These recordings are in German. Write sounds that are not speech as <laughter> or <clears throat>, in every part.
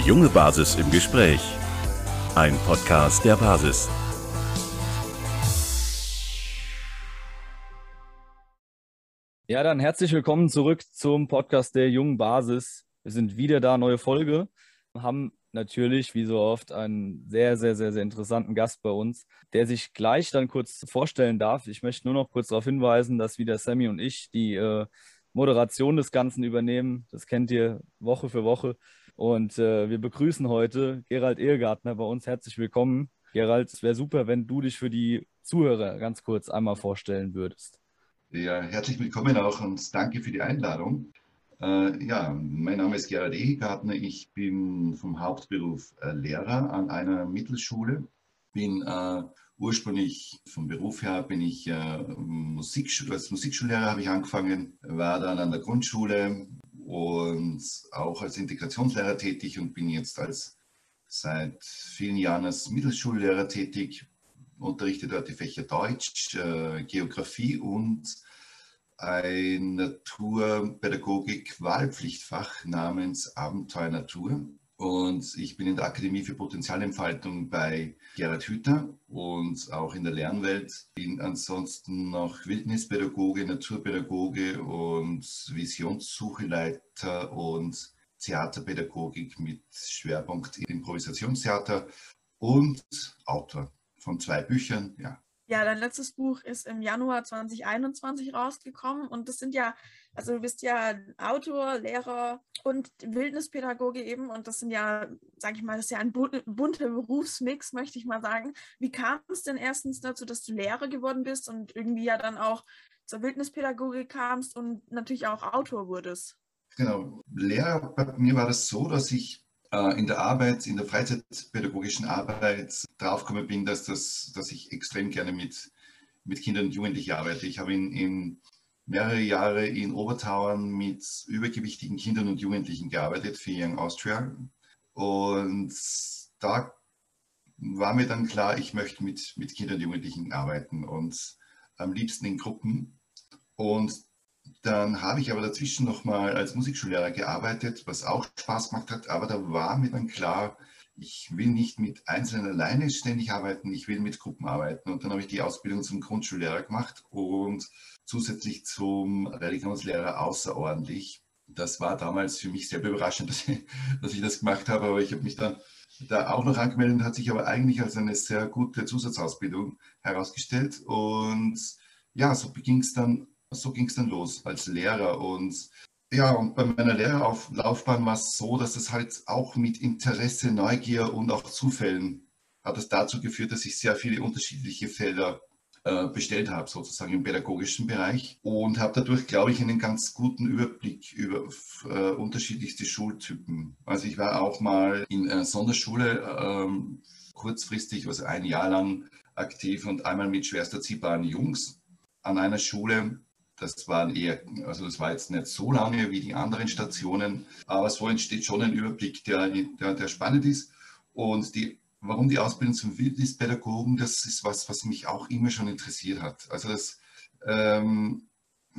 Die junge Basis im Gespräch. Ein Podcast der Basis. Ja, dann herzlich willkommen zurück zum Podcast der jungen Basis. Wir sind wieder da, neue Folge. Haben natürlich, wie so oft, einen sehr, sehr, sehr, sehr interessanten Gast bei uns, der sich gleich dann kurz vorstellen darf. Ich möchte nur noch kurz darauf hinweisen, dass wieder Sammy und ich die äh, Moderation des Ganzen übernehmen. Das kennt ihr Woche für Woche. Und äh, wir begrüßen heute Gerald Ehegartner bei uns. Herzlich willkommen. Gerald, es wäre super, wenn du dich für die Zuhörer ganz kurz einmal vorstellen würdest. Ja, herzlich willkommen auch und danke für die Einladung. Äh, ja, mein Name ist Gerald Ehegartner. Ich bin vom Hauptberuf äh, Lehrer an einer Mittelschule. Bin äh, ursprünglich vom Beruf her bin ich äh, Musikschul als Musikschullehrer habe ich angefangen, war dann an der Grundschule und auch als Integrationslehrer tätig und bin jetzt als seit vielen Jahren als Mittelschullehrer tätig, unterrichte dort die Fächer Deutsch, äh, Geografie und ein Naturpädagogik-Wahlpflichtfach namens Abenteuer Natur. Und ich bin in der Akademie für Potenzialentfaltung bei Gerhard Hüther und auch in der Lernwelt. Bin ansonsten noch Wildnispädagoge, Naturpädagoge und Visionssucheleiter und Theaterpädagogik mit Schwerpunkt Improvisationstheater und Autor von zwei Büchern. Ja, ja, dein letztes Buch ist im Januar 2021 rausgekommen und das sind ja, also du bist ja Autor, Lehrer und Wildnispädagoge eben und das sind ja, sag ich mal, das ist ja ein bunter Berufsmix, möchte ich mal sagen. Wie kam es denn erstens dazu, dass du Lehrer geworden bist und irgendwie ja dann auch zur Wildnispädagogik kamst und natürlich auch Autor wurdest? Genau, Lehrer, bei mir war das so, dass ich in der Arbeit, in der freizeitpädagogischen Arbeit draufgekommen bin, dass, das, dass ich extrem gerne mit, mit Kindern und Jugendlichen arbeite. Ich habe in, in mehrere Jahre in Obertauern mit übergewichtigen Kindern und Jugendlichen gearbeitet für Young Austria. Und da war mir dann klar, ich möchte mit, mit Kindern und Jugendlichen arbeiten und am liebsten in Gruppen. Und dann habe ich aber dazwischen nochmal als Musikschullehrer gearbeitet, was auch Spaß gemacht hat. Aber da war mir dann klar, ich will nicht mit Einzelnen alleine ständig arbeiten, ich will mit Gruppen arbeiten. Und dann habe ich die Ausbildung zum Grundschullehrer gemacht und zusätzlich zum Religionslehrer außerordentlich. Das war damals für mich sehr überraschend, <laughs> dass ich, dass ich das gemacht habe, aber ich habe mich dann da auch noch angemeldet, hat sich aber eigentlich als eine sehr gute Zusatzausbildung herausgestellt. Und ja, so ging es dann so ging es dann los als Lehrer. Und ja, und bei meiner Lehrerlaufbahn war es so, dass es halt auch mit Interesse, Neugier und auch Zufällen hat es dazu geführt, dass ich sehr viele unterschiedliche Felder äh, bestellt habe, sozusagen im pädagogischen Bereich und habe dadurch, glaube ich, einen ganz guten Überblick über äh, unterschiedlichste Schultypen. Also ich war auch mal in einer Sonderschule ähm, kurzfristig, also ein Jahr lang aktiv und einmal mit schwerst erziehbaren Jungs an einer Schule das waren eher, also das war jetzt nicht so lange wie die anderen Stationen, aber so entsteht schon ein Überblick, der, der, der spannend ist. Und die, warum die Ausbildung zum Wildnispädagogen, das ist was, was mich auch immer schon interessiert hat. Also das, ähm,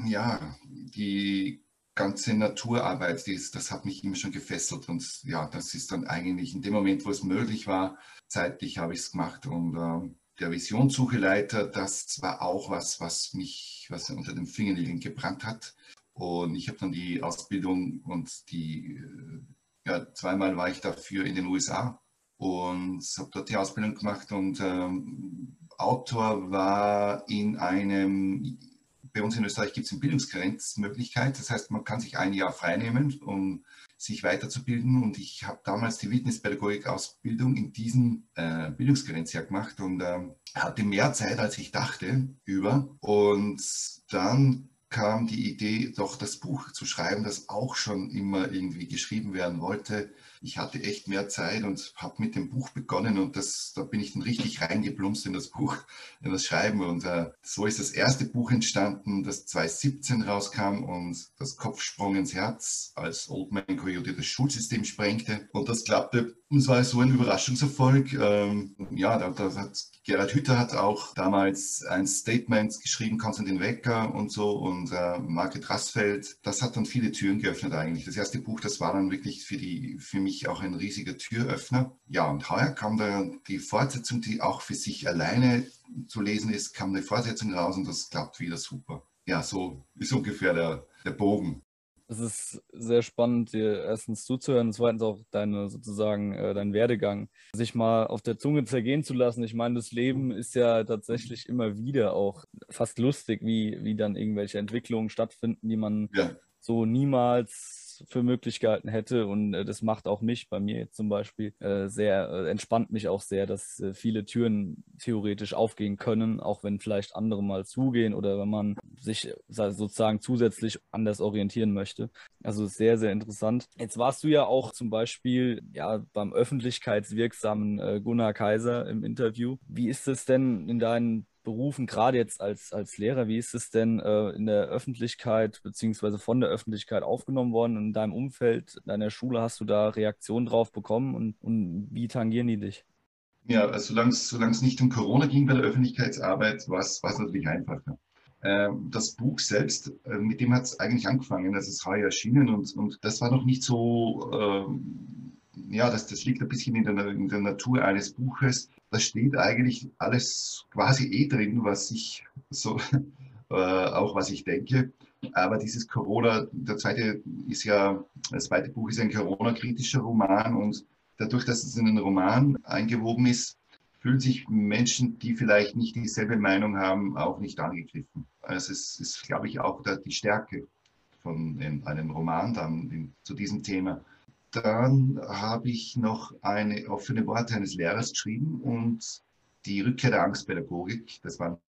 ja, die ganze Naturarbeit, die ist, das hat mich immer schon gefesselt und ja, das ist dann eigentlich in dem Moment, wo es möglich war, zeitlich habe ich es gemacht und ähm, der Visionssucheleiter, das war auch was, was mich was unter den Fingernägeln gebrannt hat. Und ich habe dann die Ausbildung und die, äh, ja, zweimal war ich dafür in den USA und habe dort die Ausbildung gemacht und ähm, Autor war in einem, bei uns in Österreich gibt es eine Bildungsgrenzmöglichkeit, das heißt, man kann sich ein Jahr freinehmen, um sich weiterzubilden. Und ich habe damals die Wildnispädagogik-Ausbildung in diesem äh, Bildungsgrenzjahr gemacht und äh, hatte mehr Zeit, als ich dachte, über. Und dann kam die Idee, doch das Buch zu schreiben, das auch schon immer irgendwie geschrieben werden wollte ich hatte echt mehr Zeit und habe mit dem Buch begonnen und das, da bin ich dann richtig reingeplumpst in das Buch, in das Schreiben und äh, so ist das erste Buch entstanden, das 2017 rauskam und das Kopfsprung ins Herz, als Old Man Coyote das Schulsystem sprengte. Und das klappte Und es war so ein Überraschungserfolg. Ähm, ja, da, da, hat Gerhard Hütter hat auch damals ein Statement geschrieben, Konstantin Wecker und so und äh, Margret Rassfeld. Das hat dann viele Türen geöffnet eigentlich. Das erste Buch, das war dann wirklich für, die, für mich auch ein riesiger Türöffner. Ja, und heuer kam da die Fortsetzung, die auch für sich alleine zu lesen ist, kam eine Fortsetzung raus und das klappt wieder super. Ja, so ist ungefähr der, der Bogen es ist sehr spannend, dir erstens zuzuhören und zweitens auch deine sozusagen äh, deinen Werdegang sich mal auf der Zunge zergehen zu lassen. Ich meine, das Leben ist ja tatsächlich immer wieder auch fast lustig, wie, wie dann irgendwelche Entwicklungen stattfinden, die man ja. so niemals für möglich gehalten hätte. Und äh, das macht auch mich bei mir jetzt zum Beispiel äh, sehr, äh, entspannt mich auch sehr, dass äh, viele Türen theoretisch aufgehen können, auch wenn vielleicht andere mal zugehen oder wenn man sich sozusagen zusätzlich anders orientieren möchte. Also sehr, sehr interessant. Jetzt warst du ja auch zum Beispiel ja, beim öffentlichkeitswirksamen äh, Gunnar Kaiser im Interview. Wie ist es denn in deinen Berufen, gerade jetzt als, als Lehrer, wie ist es denn äh, in der Öffentlichkeit beziehungsweise von der Öffentlichkeit aufgenommen worden? In deinem Umfeld, deiner Schule, hast du da Reaktionen drauf bekommen und, und wie tangieren die dich? Ja, also solange es nicht um Corona ging bei der Öffentlichkeitsarbeit, war es natürlich einfacher. Ähm, das Buch selbst, äh, mit dem hat es eigentlich angefangen, das ist heuer erschienen und, und das war noch nicht so, ähm, ja, das, das liegt ein bisschen in der, in der Natur eines Buches da steht eigentlich alles quasi eh drin, was ich so, <laughs> äh, auch was ich denke. Aber dieses Corona, der zweite ist ja, das zweite Buch ist ein Corona-kritischer Roman und dadurch, dass es in einen Roman eingewoben ist, fühlen sich Menschen, die vielleicht nicht dieselbe Meinung haben, auch nicht angegriffen. Also es ist, glaube ich, auch die Stärke von einem Roman dann zu diesem Thema. Dann habe ich noch eine offene Worte eines Lehrers geschrieben und die Rückkehr der Angstpädagogik. Das war,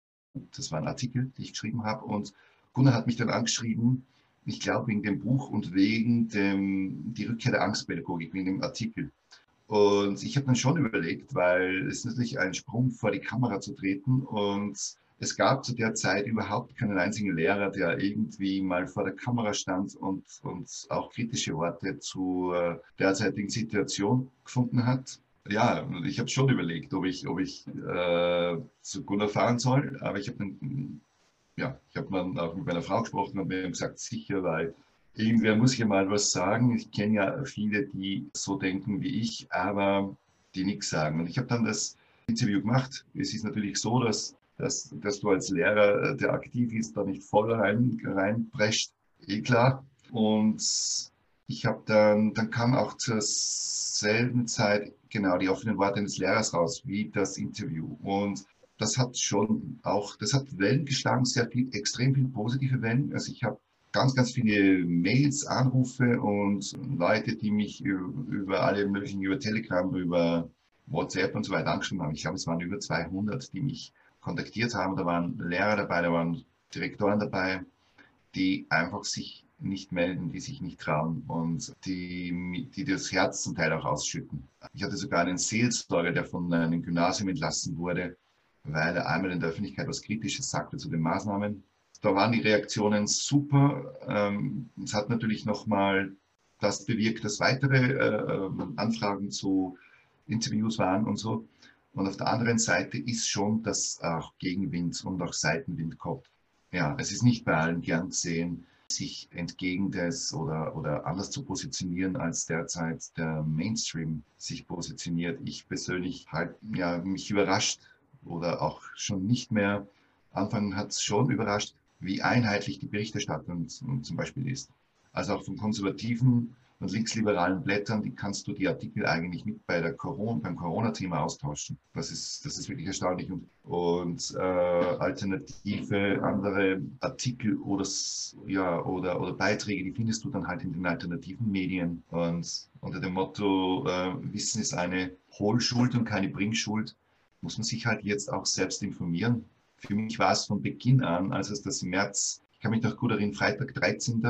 das war ein Artikel, den ich geschrieben habe. Und Gunnar hat mich dann angeschrieben, ich glaube wegen dem Buch und wegen dem, die Rückkehr der Angstpädagogik, wegen dem Artikel. Und ich habe dann schon überlegt, weil es ist natürlich ein Sprung vor die Kamera zu treten und es gab zu der Zeit überhaupt keinen einzigen Lehrer, der irgendwie mal vor der Kamera stand und, und auch kritische Worte zur derzeitigen Situation gefunden hat. Ja, ich habe schon überlegt, ob ich, ob ich äh, zu Gunnar fahren soll, aber ich habe ja, ich habe dann auch mit meiner Frau gesprochen und mir gesagt, sicher, weil irgendwer muss ja mal was sagen. Ich kenne ja viele, die so denken wie ich, aber die nichts sagen. Und ich habe dann das Interview gemacht. Es ist natürlich so, dass dass, dass du als Lehrer, äh, der aktiv ist, da nicht voll rein, reinprescht, eh klar. Und ich habe dann, dann kam auch zur selben Zeit genau die offenen Worte eines Lehrers raus, wie das Interview. Und das hat schon auch, das hat Wellen geschlagen, sehr viel, extrem viele positive Wellen. Also ich habe ganz, ganz viele Mails, Anrufe und Leute, die mich über alle möglichen, über Telegram, über WhatsApp und so weiter angeschrieben haben. Ich glaube, es waren über 200, die mich kontaktiert haben. Da waren Lehrer dabei, da waren Direktoren dabei, die einfach sich nicht melden, die sich nicht trauen und die, die das Herz zum Teil auch ausschütten. Ich hatte sogar einen Seelsorger, der von einem Gymnasium entlassen wurde, weil er einmal in der Öffentlichkeit was Kritisches sagte zu den Maßnahmen. Da waren die Reaktionen super. Ähm, es hat natürlich nochmal das bewirkt, dass weitere äh, Anfragen zu Interviews waren und so. Und auf der anderen Seite ist schon, dass auch Gegenwind und auch Seitenwind kommt. Ja, es ist nicht bei allen gern gesehen, sich entgegen des oder, oder anders zu positionieren, als derzeit der Mainstream sich positioniert. Ich persönlich halt, ja, mich überrascht oder auch schon nicht mehr. Anfang hat es schon überrascht, wie einheitlich die Berichterstattung zum Beispiel ist. Also auch von konservativen linksliberalen Blättern, die kannst du die Artikel eigentlich mit bei der Corona, beim Corona-Thema austauschen. Das ist, das ist wirklich erstaunlich. Und, und äh, alternative andere Artikel oder, ja, oder, oder Beiträge, die findest du dann halt in den alternativen Medien. Und unter dem Motto, äh, Wissen ist eine Hohlschuld und keine Bringschuld, muss man sich halt jetzt auch selbst informieren. Für mich war es von Beginn an, als es das im März, ich kann mich noch gut erinnern, Freitag 13.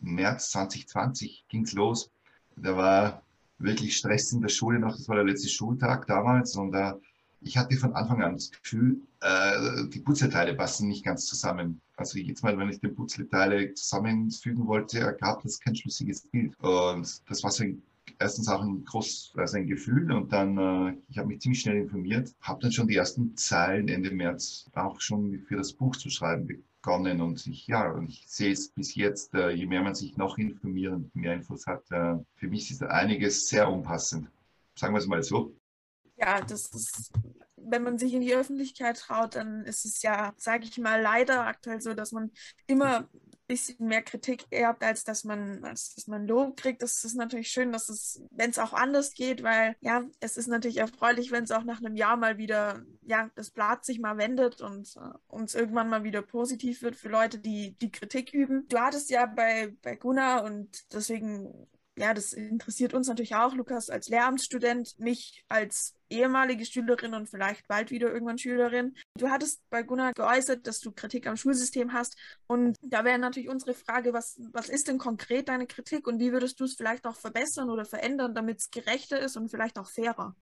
März 2020 ging es los. Da war wirklich Stress in der Schule noch. Das war der letzte Schultag damals. Und äh, ich hatte von Anfang an das Gefühl, äh, die Puzzleteile passen nicht ganz zusammen. Also jedes Mal, wenn ich die Puzzleteile zusammenfügen wollte, ergab das kein schlüssiges Bild. Und das war so ein, erstens auch ein groß, also ein Gefühl und dann, äh, ich habe mich ziemlich schnell informiert, habe dann schon die ersten Zeilen Ende März auch schon für das Buch zu schreiben begonnen und ich, ja, und ich sehe es bis jetzt, äh, je mehr man sich noch informiert und mehr Infos hat, äh, für mich ist einiges sehr unpassend. Sagen wir es mal so. Ja, das ist, wenn man sich in die Öffentlichkeit traut, dann ist es ja, sage ich mal, leider aktuell so, dass man immer bisschen mehr Kritik erbt, als dass man, als dass man Lob kriegt. Das ist natürlich schön, dass es, wenn es auch anders geht, weil ja, es ist natürlich erfreulich, wenn es auch nach einem Jahr mal wieder, ja, das Blatt sich mal wendet und äh, uns irgendwann mal wieder positiv wird für Leute, die die Kritik üben. Du hattest ja bei, bei Gunnar und deswegen ja, das interessiert uns natürlich auch, Lukas, als Lehramtsstudent, mich als ehemalige Schülerin und vielleicht bald wieder irgendwann Schülerin. Du hattest bei Gunnar geäußert, dass du Kritik am Schulsystem hast. Und da wäre natürlich unsere Frage, was, was ist denn konkret deine Kritik und wie würdest du es vielleicht auch verbessern oder verändern, damit es gerechter ist und vielleicht auch fairer?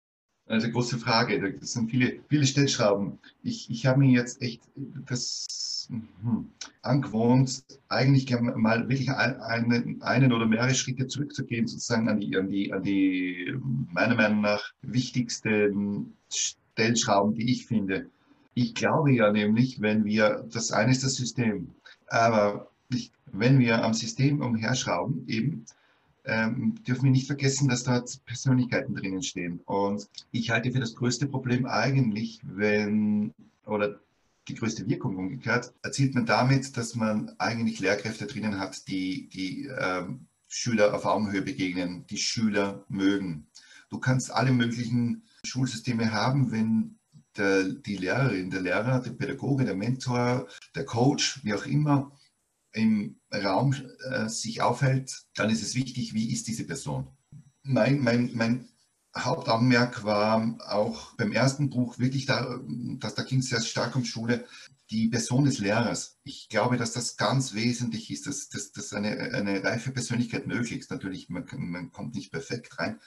Also große Frage. Das sind viele, viele Stellschrauben. Ich, ich habe mir jetzt echt das hm, angewohnt, eigentlich mal wirklich einen, einen oder mehrere Schritte zurückzugehen, sozusagen an die, an die, an die meiner Meinung nach wichtigsten Stellschrauben, die ich finde. Ich glaube ja nämlich, wenn wir, das eine ist das System, aber ich, wenn wir am System umherschrauben, eben, ähm, dürfen wir nicht vergessen, dass dort Persönlichkeiten drinnen stehen. Und ich halte für das größte Problem eigentlich, wenn, oder die größte Wirkung umgekehrt, erzielt man damit, dass man eigentlich Lehrkräfte drinnen hat, die, die ähm, Schüler auf Augenhöhe begegnen, die Schüler mögen. Du kannst alle möglichen Schulsysteme haben, wenn der, die Lehrerin, der Lehrer, der Pädagoge, der Mentor, der Coach, wie auch immer, im Raum äh, sich aufhält, dann ist es wichtig, wie ist diese Person. Mein, mein, mein Hauptaugenmerk war auch beim ersten Buch wirklich, da, dass, da ging es sehr stark um Schule, die Person des Lehrers. Ich glaube, dass das ganz wesentlich ist, dass, dass, dass eine, eine reife Persönlichkeit möglich ist. Natürlich, man, man kommt nicht perfekt rein.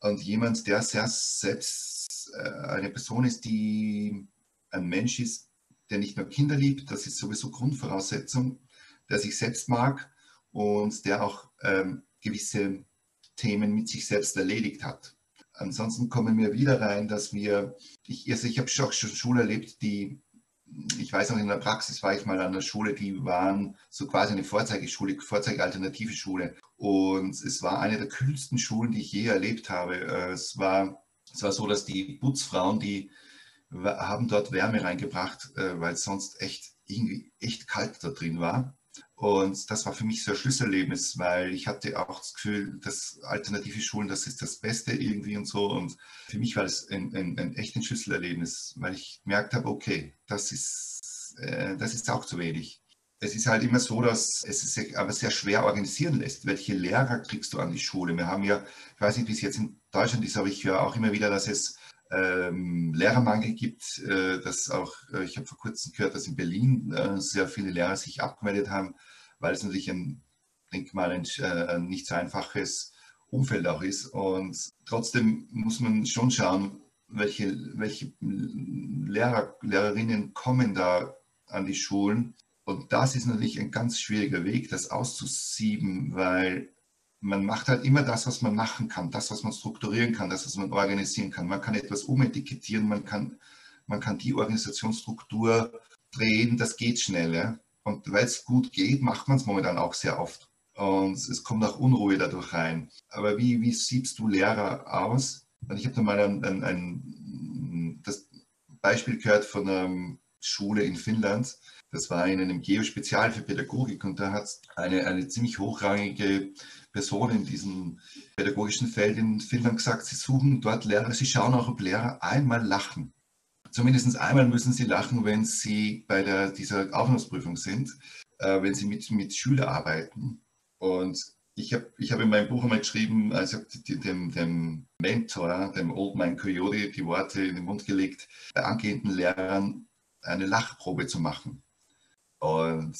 Und jemand, der sehr selbst äh, eine Person ist, die ein Mensch ist, der nicht nur Kinder liebt, das ist sowieso Grundvoraussetzung, der sich selbst mag und der auch ähm, gewisse Themen mit sich selbst erledigt hat. Ansonsten kommen wir wieder rein, dass wir, ich, also ich habe schon Schule erlebt, die, ich weiß noch, in der Praxis war ich mal an der Schule, die waren so quasi eine Vorzeigeschule, Vorzeigealternative Schule. Und es war eine der kühlsten Schulen, die ich je erlebt habe. Äh, es war, es war so, dass die Putzfrauen, die haben dort Wärme reingebracht, äh, weil es sonst echt irgendwie echt kalt da drin war. Und das war für mich so ein Schlüsselerlebnis, weil ich hatte auch das Gefühl, dass alternative Schulen, das ist das Beste irgendwie und so. Und für mich war das ein, ein, ein echtes Schlüsselerlebnis, weil ich gemerkt habe, okay, das ist, äh, das ist auch zu wenig. Es ist halt immer so, dass es sich aber sehr schwer organisieren lässt. Welche Lehrer kriegst du an die Schule? Wir haben ja, ich weiß nicht, wie es jetzt in Deutschland ist, aber ich höre auch immer wieder, dass es ähm, Lehrermangel gibt, äh, dass auch, äh, ich habe vor kurzem gehört, dass in Berlin äh, sehr viele Lehrer sich abgemeldet haben, weil es natürlich ein, denke mal, ein, äh, ein nicht so einfaches Umfeld auch ist. Und trotzdem muss man schon schauen, welche, welche Lehrer, Lehrerinnen kommen da an die Schulen. Und das ist natürlich ein ganz schwieriger Weg, das auszusieben, weil man macht halt immer das, was man machen kann, das, was man strukturieren kann, das, was man organisieren kann. Man kann etwas umetikettieren, man kann, man kann die Organisationsstruktur drehen, das geht schnell. Ja? Und weil es gut geht, macht man es momentan auch sehr oft. Und es kommt auch Unruhe dadurch rein. Aber wie, wie siehst du Lehrer aus? Und ich habe da mal ein, ein, ein, das Beispiel gehört von einer Schule in Finnland. Das war in einem Geo-Spezial für Pädagogik und da hat es eine, eine ziemlich hochrangige Person in diesem pädagogischen Feld in Finnland gesagt, sie suchen dort Lehrer, sie schauen auch, ob Lehrer einmal lachen. Zumindest einmal müssen sie lachen, wenn sie bei der, dieser Aufnahmeprüfung sind, äh, wenn sie mit, mit Schülern arbeiten. Und ich habe ich hab in meinem Buch einmal geschrieben, also dem, dem Mentor, dem Old Man Coyote, die Worte in den Mund gelegt, bei angehenden Lehrern eine Lachprobe zu machen. Und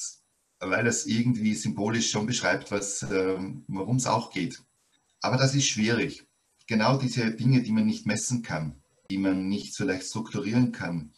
weil es irgendwie symbolisch schon beschreibt, was, ähm, worum es auch geht. Aber das ist schwierig. Genau diese Dinge, die man nicht messen kann, die man nicht so leicht strukturieren kann,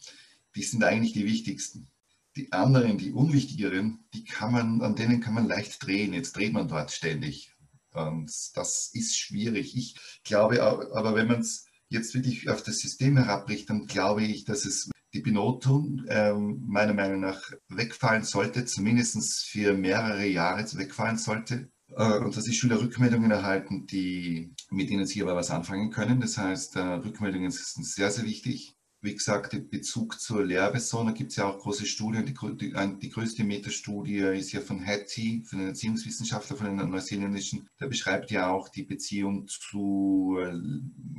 die sind eigentlich die wichtigsten. Die anderen, die unwichtigeren, die kann man, an denen kann man leicht drehen. Jetzt dreht man dort ständig. Und das ist schwierig. Ich glaube aber, wenn man es jetzt wirklich auf das System herabbricht, dann glaube ich, dass es die Benotung äh, meiner Meinung nach wegfallen sollte, zumindest für mehrere Jahre wegfallen sollte. Äh, und dass die Schüler Rückmeldungen erhalten, die, mit denen sie aber was anfangen können. Das heißt, äh, Rückmeldungen sind sehr, sehr wichtig. Wie gesagt, der Bezug zur Lehrperson, da gibt es ja auch große Studien. Die, die, die größte Metastudie ist ja von Hattie, von einem Erziehungswissenschaftler, von einem neuseeländischen. Der beschreibt ja auch die Beziehung zu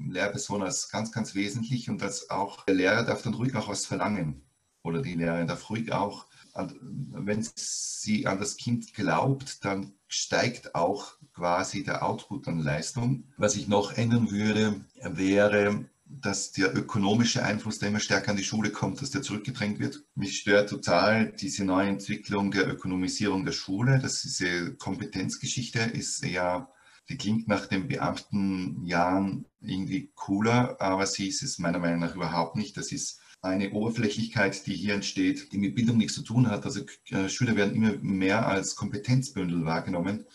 Lehrperson als ganz, ganz wesentlich und dass auch der Lehrer darf dann ruhig auch was verlangen. Oder die Lehrerin darf ruhig auch, wenn sie an das Kind glaubt, dann steigt auch quasi der Output an Leistung. Was ich noch ändern würde, wäre, dass der ökonomische Einfluss, der immer stärker an die Schule kommt, dass der zurückgedrängt wird. Mich stört total diese neue Entwicklung der Ökonomisierung der Schule. Das diese Kompetenzgeschichte, ist ja, die klingt nach den Beamtenjahren irgendwie cooler, aber sie ist es meiner Meinung nach überhaupt nicht. Das ist eine Oberflächlichkeit, die hier entsteht, die mit Bildung nichts zu tun hat. Also äh, Schüler werden immer mehr als Kompetenzbündel wahrgenommen.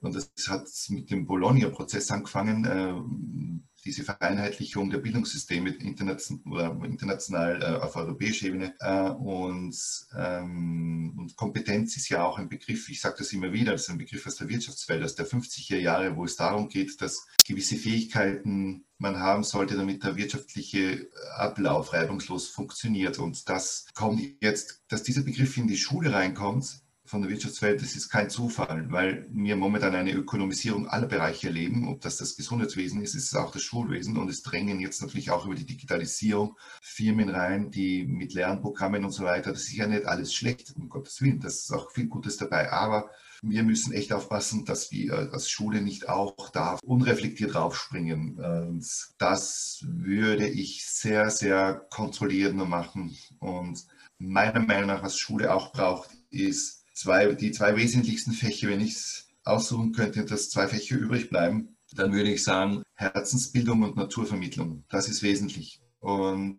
Und das hat mit dem Bologna-Prozess angefangen. Äh, diese Vereinheitlichung der Bildungssysteme international, äh, auf europäischer Ebene. Äh, und, ähm, und, Kompetenz ist ja auch ein Begriff, ich sage das immer wieder, das ist ein Begriff aus der Wirtschaftswelt, aus der 50er Jahre, wo es darum geht, dass gewisse Fähigkeiten man haben sollte, damit der wirtschaftliche Ablauf reibungslos funktioniert. Und das kommt jetzt, dass dieser Begriff in die Schule reinkommt, von der Wirtschaftswelt, das ist kein Zufall, weil wir momentan eine Ökonomisierung aller Bereiche erleben. Ob das das Gesundheitswesen ist, ist es auch das Schulwesen. Und es drängen jetzt natürlich auch über die Digitalisierung Firmen rein, die mit Lernprogrammen und so weiter. Das ist ja nicht alles schlecht, um Gottes Willen. Das ist auch viel Gutes dabei. Aber wir müssen echt aufpassen, dass wir als Schule nicht auch da unreflektiert draufspringen. Das würde ich sehr, sehr kontrollierender machen. Und meiner Meinung nach, was Schule auch braucht, ist zwei, die zwei wesentlichsten Fächer, wenn ich es aussuchen könnte, dass zwei Fächer übrig bleiben, dann würde ich sagen Herzensbildung und Naturvermittlung. Das ist wesentlich. Und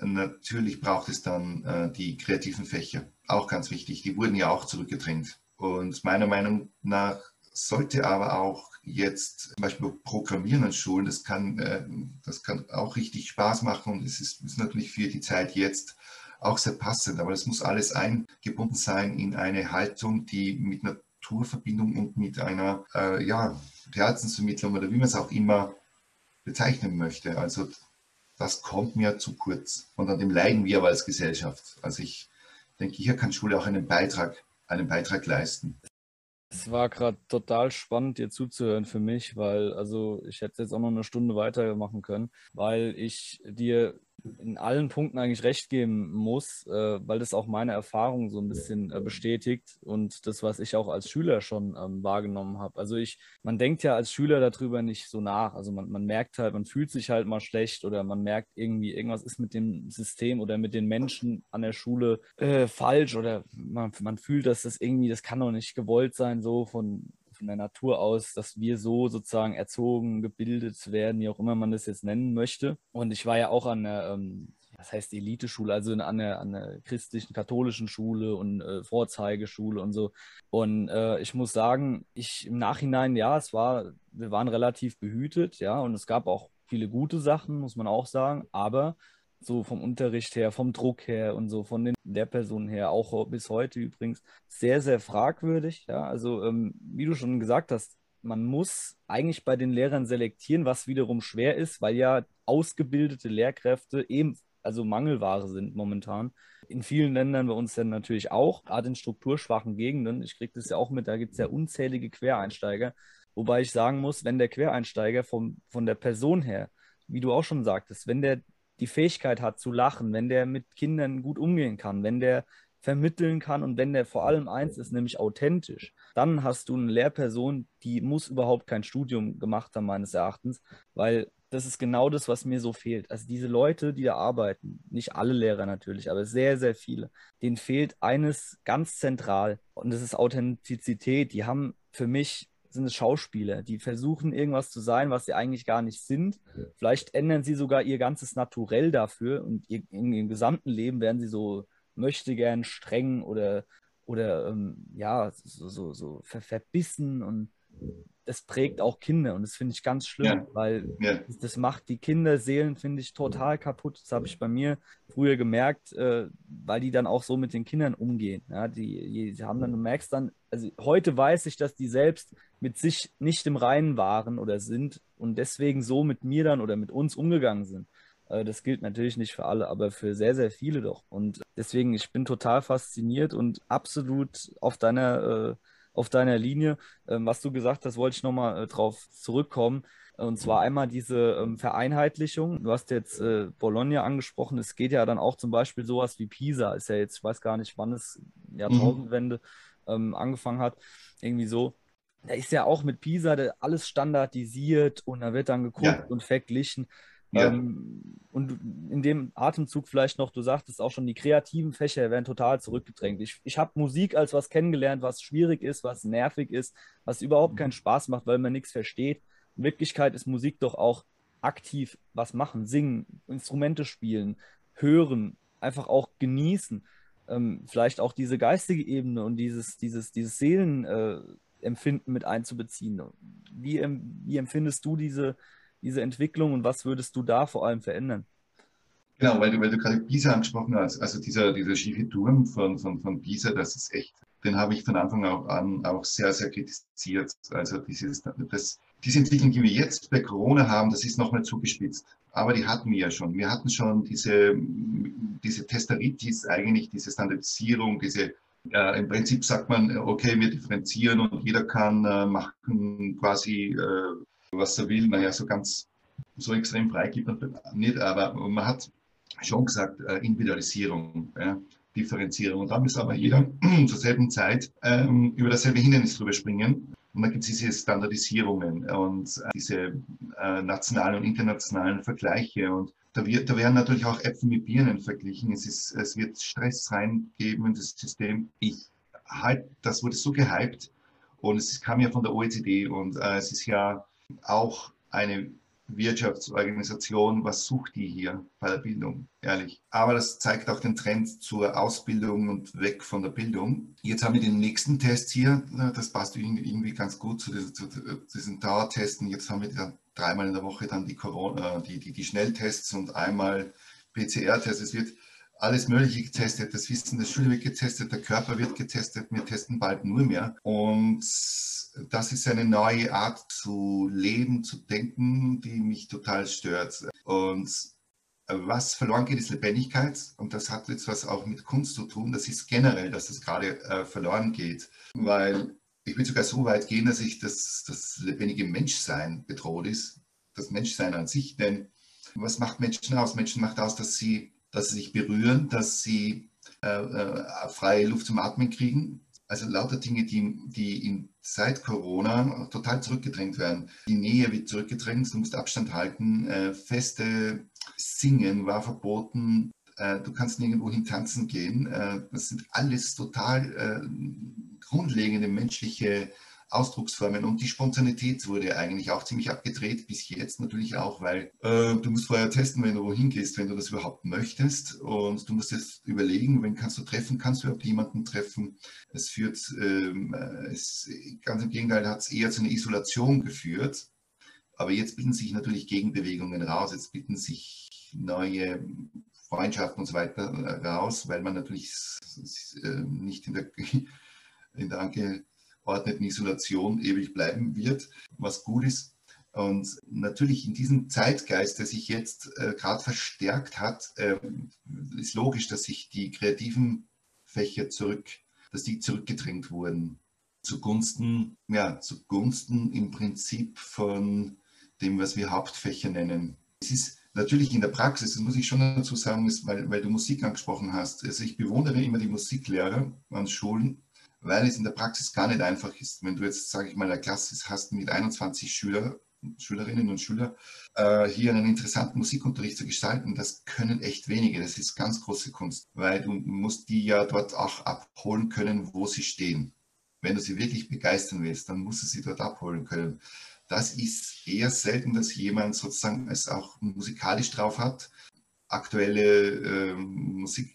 natürlich braucht es dann äh, die kreativen Fächer. Auch ganz wichtig. Die wurden ja auch zurückgedrängt. Und meiner Meinung nach sollte aber auch jetzt zum Beispiel Programmieren an Schulen, das kann, äh, das kann auch richtig Spaß machen und es ist, ist natürlich für die Zeit jetzt auch sehr passend. Aber das muss alles eingebunden sein in eine Haltung, die mit Naturverbindung und mit einer äh, ja, Herzensvermittlung oder wie man es auch immer bezeichnen möchte. Also das kommt mir zu kurz und an dem leiden wir aber als Gesellschaft. Also ich denke, hier kann Schule auch einen Beitrag, einen Beitrag leisten. Es war gerade total spannend, dir zuzuhören für mich, weil also ich hätte jetzt auch noch eine Stunde weitermachen können, weil ich dir in allen Punkten eigentlich recht geben muss, äh, weil das auch meine Erfahrung so ein bisschen äh, bestätigt und das, was ich auch als Schüler schon ähm, wahrgenommen habe. Also ich, man denkt ja als Schüler darüber nicht so nach. Also man, man merkt halt, man fühlt sich halt mal schlecht oder man merkt irgendwie, irgendwas ist mit dem System oder mit den Menschen an der Schule äh, falsch oder man, man fühlt, dass das irgendwie, das kann doch nicht gewollt sein, so von von der Natur aus, dass wir so sozusagen erzogen, gebildet werden, wie auch immer man das jetzt nennen möchte. Und ich war ja auch an der, ähm, was heißt Eliteschule, also an der, an der christlichen, katholischen Schule und äh, Vorzeigeschule und so. Und äh, ich muss sagen, ich im Nachhinein, ja, es war, wir waren relativ behütet, ja, und es gab auch viele gute Sachen, muss man auch sagen, aber so vom Unterricht her, vom Druck her und so von den Lehrpersonen her, auch bis heute übrigens, sehr, sehr fragwürdig. Ja, also ähm, wie du schon gesagt hast, man muss eigentlich bei den Lehrern selektieren, was wiederum schwer ist, weil ja ausgebildete Lehrkräfte eben also Mangelware sind momentan. In vielen Ländern bei uns dann natürlich auch, gerade in strukturschwachen Gegenden. Ich kriege das ja auch mit, da gibt es ja unzählige Quereinsteiger. Wobei ich sagen muss, wenn der Quereinsteiger vom, von der Person her, wie du auch schon sagtest, wenn der die Fähigkeit hat zu lachen, wenn der mit Kindern gut umgehen kann, wenn der vermitteln kann und wenn der vor allem eins ist, nämlich authentisch, dann hast du eine Lehrperson, die muss überhaupt kein Studium gemacht haben, meines Erachtens, weil das ist genau das, was mir so fehlt. Also diese Leute, die da arbeiten, nicht alle Lehrer natürlich, aber sehr, sehr viele, denen fehlt eines ganz zentral und das ist Authentizität. Die haben für mich sind es Schauspieler, die versuchen irgendwas zu sein, was sie eigentlich gar nicht sind. Vielleicht ändern sie sogar ihr ganzes Naturell dafür und ihr, in ihrem gesamten Leben werden sie so möchte gern streng oder oder ähm, ja so, so, so ver verbissen und das prägt auch Kinder und das finde ich ganz schlimm, Ja. weil Ja. das, das macht die Kinderseelen, finde ich, total kaputt. Das habe ich bei mir früher gemerkt, äh, weil die dann auch so mit den Kindern umgehen. Ja, die, die haben dann, du merkst dann, also heute weiß ich, dass die selbst mit sich nicht im Reinen waren oder sind und deswegen so mit mir dann oder mit uns umgegangen sind. Äh, Das gilt natürlich nicht für alle, aber für sehr, sehr viele doch. Und deswegen, ich bin total fasziniert und absolut auf deiner, äh, auf deiner Linie. Ähm, was du gesagt hast, wollte ich nochmal äh, drauf zurückkommen. Und zwar einmal diese ähm, Vereinheitlichung. Du hast jetzt äh, Bologna angesprochen. Es geht ja dann auch zum Beispiel sowas wie Pisa. Ist ja jetzt, ich weiß gar nicht, wann es Jahrtausendwende ähm, angefangen hat. Irgendwie so. Da ist ja auch mit Pisa alles standardisiert und da wird dann geguckt Ja. und verglichen. Ja. Ähm, und in dem Atemzug vielleicht noch, du sagtest auch schon, die kreativen Fächer werden total zurückgedrängt. Ich, ich habe Musik als was kennengelernt, was schwierig ist, was nervig ist, was überhaupt keinen Spaß macht, weil man nichts versteht. In Wirklichkeit ist Musik doch auch aktiv was machen, singen, Instrumente spielen, hören, einfach auch genießen. Ähm, vielleicht auch diese geistige Ebene und dieses, dieses, dieses Seelenempfinden äh, mit einzubeziehen. Wie, wie empfindest du diese, diese Entwicklung und was würdest du da vor allem verändern? Genau, weil du, weil du gerade Pisa angesprochen hast. Also dieser, dieser schiefe Turm von, von, von Pisa, das ist echt, den habe ich von Anfang auch an auch sehr, sehr kritisiert. Also dieses, das, diese Entwicklung, die wir jetzt bei Corona haben, das ist nochmal zugespitzt. Aber die hatten wir ja schon. Wir hatten schon diese, diese Testeritis, eigentlich diese Standardisierung, diese, äh, im Prinzip sagt man, okay, wir differenzieren und jeder kann äh, machen quasi, äh, was er will. Naja, so ganz, so extrem frei gibt man nicht, aber man hat schon gesagt, äh, Individualisierung, ja, Differenzierung. Und dann muss aber jeder <clears throat> zur selben Zeit ähm, über dasselbe Hindernis drüber springen. Und dann gibt es diese Standardisierungen und äh, diese äh, nationalen und internationalen Vergleiche. Und da, wird, da werden natürlich auch Äpfel mit Birnen verglichen. Es, ist, es wird Stress reingeben in das System. Ich halt, das wurde so gehypt und es kam ja von der OECD und äh, es ist ja auch eine Wirtschaftsorganisation, was sucht die hier bei der Bildung, ehrlich. Aber das zeigt auch den Trend zur Ausbildung und weg von der Bildung. Jetzt haben wir den nächsten Test hier, das passt irgendwie ganz gut zu diesen, Dauertesten. Jetzt haben wir dann dreimal in der Woche dann die, Corona, die, die, die Schnelltests und einmal PCR-Tests. Es wird alles Mögliche getestet, das Wissen der Schule wird getestet, der Körper wird getestet, wir testen bald nur mehr. Und das ist eine neue Art zu leben, zu denken, die mich total stört. Und was verloren geht, ist Lebendigkeit. Und das hat jetzt was auch mit Kunst zu tun. Das ist generell, dass das gerade äh, verloren geht. Weil ich will sogar so weit gehen, dass ich das, das lebendige Menschsein bedroht ist. Das Menschsein an sich. Denn was macht Menschen aus? Menschen macht aus, dass sie dass sie sich berühren, dass sie äh, äh, freie Luft zum Atmen kriegen. Also lauter Dinge, die, die in, seit Corona total zurückgedrängt werden. Die Nähe wird zurückgedrängt, du musst Abstand halten, äh, feste Singen war verboten, äh, du kannst nirgendwo hin tanzen gehen. Äh, das sind alles total äh, grundlegende menschliche Ausdrucksformen. Und die Spontanität wurde eigentlich auch ziemlich abgedreht, bis jetzt natürlich auch, weil äh, du musst vorher testen, wenn du wohin gehst, wenn du das überhaupt möchtest. Und du musst jetzt überlegen, wen kannst du treffen, kannst du überhaupt jemanden treffen. Es führt, ähm, es, ganz im Gegenteil, hat es eher zu einer Isolation geführt, aber jetzt bilden sich natürlich Gegenbewegungen raus, jetzt bilden sich neue Freundschaften und so weiter raus, weil man natürlich äh, nicht in der, <laughs> in der ordneten Isolation ewig bleiben wird, was gut ist. Und natürlich in diesem Zeitgeist, der sich jetzt äh, gerade verstärkt hat, äh, ist logisch, dass sich die kreativen Fächer zurück, dass die zurückgedrängt wurden zugunsten, ja, zugunsten im Prinzip von dem, was wir Hauptfächer nennen. Es ist natürlich in der Praxis, das muss ich schon dazu sagen, ist, weil, weil du Musik angesprochen hast. Also ich bewundere immer die Musiklehrer an Schulen, weil es in der Praxis gar nicht einfach ist. Wenn du jetzt, sage ich mal, eine Klasse hast mit 21 Schüler, Schülerinnen und Schüler, äh, hier einen interessanten Musikunterricht zu gestalten, das können echt wenige. Das ist ganz große Kunst, weil du musst die ja dort auch abholen können, wo sie stehen. Wenn du sie wirklich begeistern willst, dann musst du sie dort abholen können. Das ist eher selten, dass jemand sozusagen es auch musikalisch drauf hat, aktuelle äh, Musik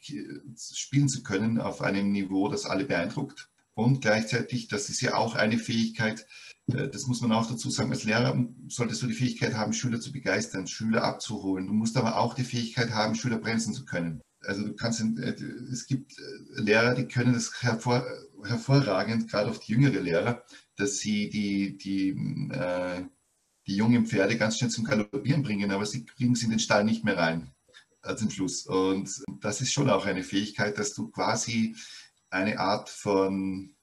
spielen zu können auf einem Niveau, das alle beeindruckt. Und gleichzeitig, das ist ja auch eine Fähigkeit, äh, das muss man auch dazu sagen, als Lehrer solltest du die Fähigkeit haben, Schüler zu begeistern, Schüler abzuholen. Du musst aber auch die Fähigkeit haben, Schüler bremsen zu können. Also du kannst, äh, es gibt äh, Lehrer, die können das hervor, hervorragend, gerade auf die jüngere Lehrer, dass sie die, die, äh, die jungen Pferde ganz schnell zum Galoppieren bringen, aber sie kriegen sie in den Stall nicht mehr rein zum Schluss. Und das ist schon auch eine Fähigkeit, dass du quasi eine Art von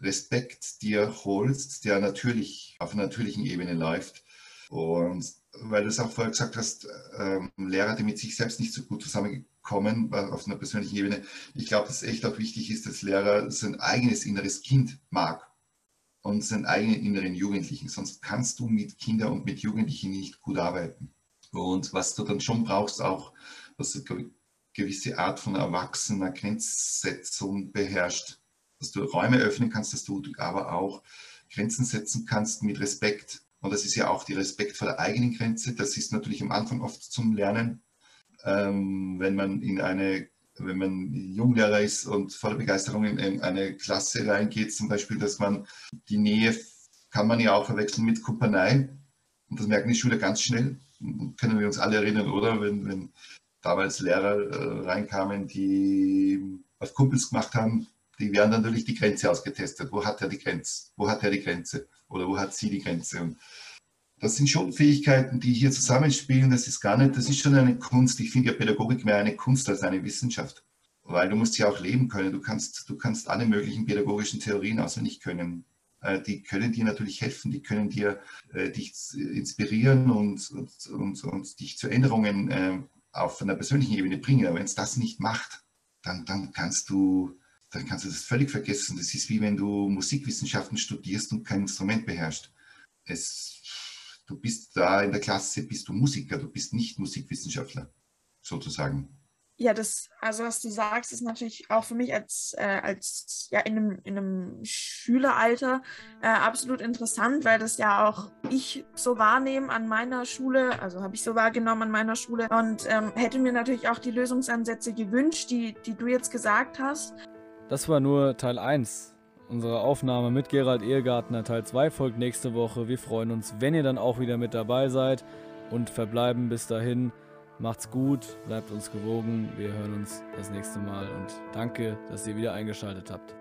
Respekt dir holst, der natürlich auf einer natürlichen Ebene läuft. Und weil du es auch vorher gesagt hast, ähm, Lehrer, die mit sich selbst nicht so gut zusammenkommen auf einer persönlichen Ebene. Ich glaube, dass es echt auch wichtig ist, dass Lehrer sein eigenes inneres Kind mag und seinen eigenen inneren Jugendlichen. Sonst kannst du mit Kindern und mit Jugendlichen nicht gut arbeiten. Und was du dann schon brauchst, auch, was eine gewisse Art von erwachsener Grenzsetzung beherrscht dass du Räume öffnen kannst, dass du aber auch Grenzen setzen kannst mit Respekt. Und das ist ja auch die Respekt vor der eigenen Grenze. Das ist natürlich am Anfang oft zum Lernen, ähm, wenn man in eine, wenn man Junglehrer ist und voller Begeisterung in, in eine Klasse reingeht, zum Beispiel, dass man die Nähe kann man ja auch verwechseln mit Kumpanei. Und das merken die Schüler ganz schnell. Können wir uns alle erinnern, oder? Wenn, wenn damals Lehrer äh, reinkamen, die was Kumpels gemacht haben, die werden natürlich die Grenze ausgetestet. Wo hat er die Grenze? Wo hat er die Grenze? Oder wo hat sie die Grenze? Und das sind schon Fähigkeiten, die hier zusammenspielen. Das ist gar nicht, das ist schon eine Kunst. Ich finde ja Pädagogik mehr eine Kunst als eine Wissenschaft. Weil du musst ja auch leben können. Du kannst, du kannst alle möglichen pädagogischen Theorien auswendig können. Äh, die können dir natürlich helfen, die können dir äh, dich inspirieren und, und, und, und dich zu Änderungen äh, auf einer persönlichen Ebene bringen. Aber wenn es das nicht macht, dann, dann kannst du dann kannst du das völlig vergessen. Das ist wie wenn du Musikwissenschaften studierst und kein Instrument beherrschst. Es, du bist da in der Klasse, bist du Musiker, du bist nicht Musikwissenschaftler, sozusagen. Ja, das, also was du sagst, ist natürlich auch für mich als, äh, als ja, in einem, in einem Schüleralter äh, absolut interessant, weil das ja auch ich so wahrnehme an meiner Schule, also habe ich so wahrgenommen an meiner Schule und ähm, hätte mir natürlich auch die Lösungsansätze gewünscht, die, die du jetzt gesagt hast. Das war nur Teil 1 unserer Aufnahme mit Gerald Ehegartner. Teil 2 folgt nächste Woche. Wir freuen uns, wenn ihr dann auch wieder mit dabei seid und verbleiben bis dahin. Macht's gut, bleibt uns gewogen. Wir hören uns das nächste Mal und danke, dass ihr wieder eingeschaltet habt.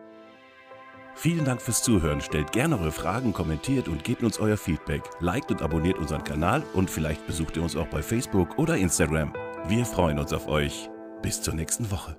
Vielen Dank fürs Zuhören. Stellt gerne eure Fragen, kommentiert und gebt uns euer Feedback. Liked und abonniert unseren Kanal und vielleicht besucht ihr uns auch bei Facebook oder Instagram. Wir freuen uns auf euch. Bis zur nächsten Woche.